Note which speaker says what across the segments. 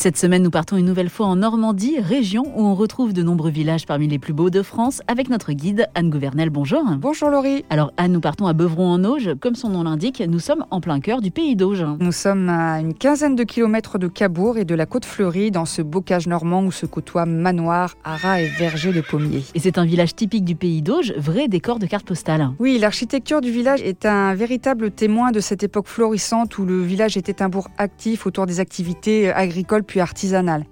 Speaker 1: Cette semaine, nous partons une nouvelle fois en Normandie, région où on retrouve de nombreux villages parmi les plus beaux de France, avec notre guide Anne Gouvernel. Bonjour.
Speaker 2: Bonjour Laurie.
Speaker 1: Alors Anne, nous partons à Beuvron-en-Auge. Comme son nom l'indique, nous sommes en plein cœur du pays d'Auge.
Speaker 2: Nous sommes à une quinzaine de kilomètres de Cabourg et de la côte fleurie, dans ce bocage normand où se côtoient manoirs, haras et vergers de pommiers.
Speaker 1: Et c'est un village typique du pays d'Auge, vrai décor de carte postale.
Speaker 2: Oui, l'architecture du village est un véritable témoin de cette époque florissante où le village était un bourg actif autour des activités agricoles puis.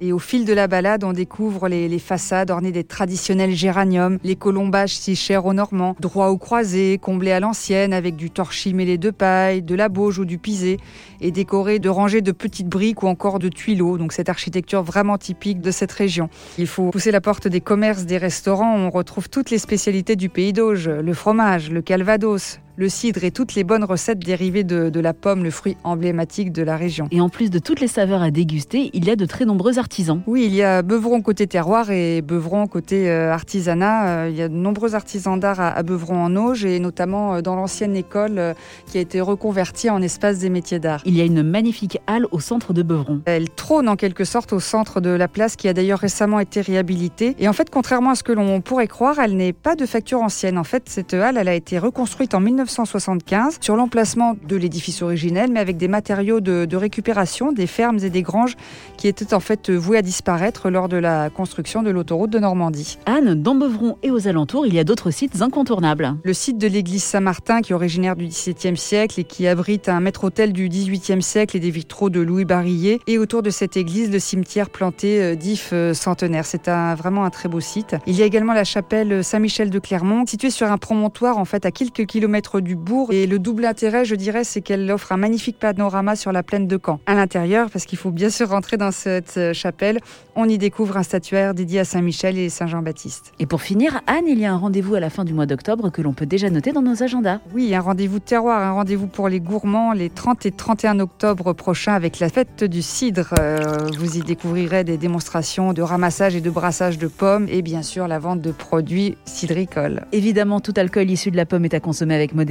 Speaker 2: Et au fil de la balade, on découvre les, façades ornées des traditionnels géraniums, les colombages si chers aux Normands, droits ou croisés, comblés à l'ancienne avec du torchis mêlé de paille, de la bauge ou du pisé, et décorés de rangées de petites briques ou encore de tuileaux. Donc cette architecture vraiment typique de cette région. Il faut pousser la porte des commerces, des restaurants. On retrouve toutes les spécialités du pays d'Auge, le fromage, le calvados, le cidre et toutes les bonnes recettes dérivées de, la pomme, le fruit emblématique de la région.
Speaker 1: Et en plus de toutes les saveurs à déguster, il y a de très nombreux artisans.
Speaker 2: Oui, il y a Beuvron côté terroir et Beuvron côté euh, artisanat. Euh, il y a de nombreux artisans d'art à, Beuvron en Auge et notamment euh, dans l'ancienne école qui a été reconvertie en espace des métiers d'art.
Speaker 1: Il y a une magnifique halle au centre de Beuvron.
Speaker 2: Elle trône en quelque sorte au centre de la place qui a d'ailleurs récemment été réhabilitée. Et en fait, contrairement à ce que l'on pourrait croire, elle n'est pas de facture ancienne. En fait, cette halle, elle a été reconstruite en 19 1975 sur l'emplacement de l'édifice originel, mais avec des matériaux de, récupération des fermes et des granges qui étaient en fait voués à disparaître lors de la construction de l'autoroute de Normandie.
Speaker 1: Anne, dans Beuvron et aux alentours, il y a d'autres sites incontournables.
Speaker 2: Le site de l'église Saint-Martin, qui est originaire du XVIIe siècle et qui abrite un maître-autel du XVIIIe siècle et des vitraux de Louis Barillet. Et autour de cette église, le cimetière planté euh, d'ifs euh, centenaires. C'est un, vraiment un très beau site. Il y a également la chapelle Saint-Michel de Clermont, située sur un promontoire en fait à quelques kilomètres du bourg. Et le double intérêt, je dirais, c'est qu'elle offre un magnifique panorama sur la plaine de Caen. À l'intérieur, parce qu'il faut bien sûr rentrer dans cette euh, chapelle, on y découvre un statuaire dédié à Saint-Michel et Saint-Jean-Baptiste.
Speaker 1: Et pour finir, Anne, il y a un rendez-vous à la fin du mois d'octobre que l'on peut déjà noter dans nos agendas.
Speaker 2: Oui, un rendez-vous terroir, un rendez-vous pour les gourmands les 30 et 31 octobre prochains avec la fête du cidre. Euh, vous y découvrirez des démonstrations de ramassage et de brassage de pommes et bien sûr la vente de produits cidricoles.
Speaker 1: Évidemment, tout alcool issu de la pomme est à consommer avec modération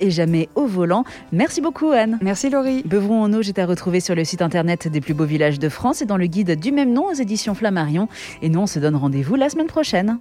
Speaker 1: et jamais au volant. Merci beaucoup Anne.
Speaker 2: Merci Laurie.
Speaker 1: Beuvron en Auge est à retrouver sur le site internet des plus beaux villages de France et dans le guide du même nom aux éditions Flammarion. Et nous on se donne rendez-vous la semaine prochaine.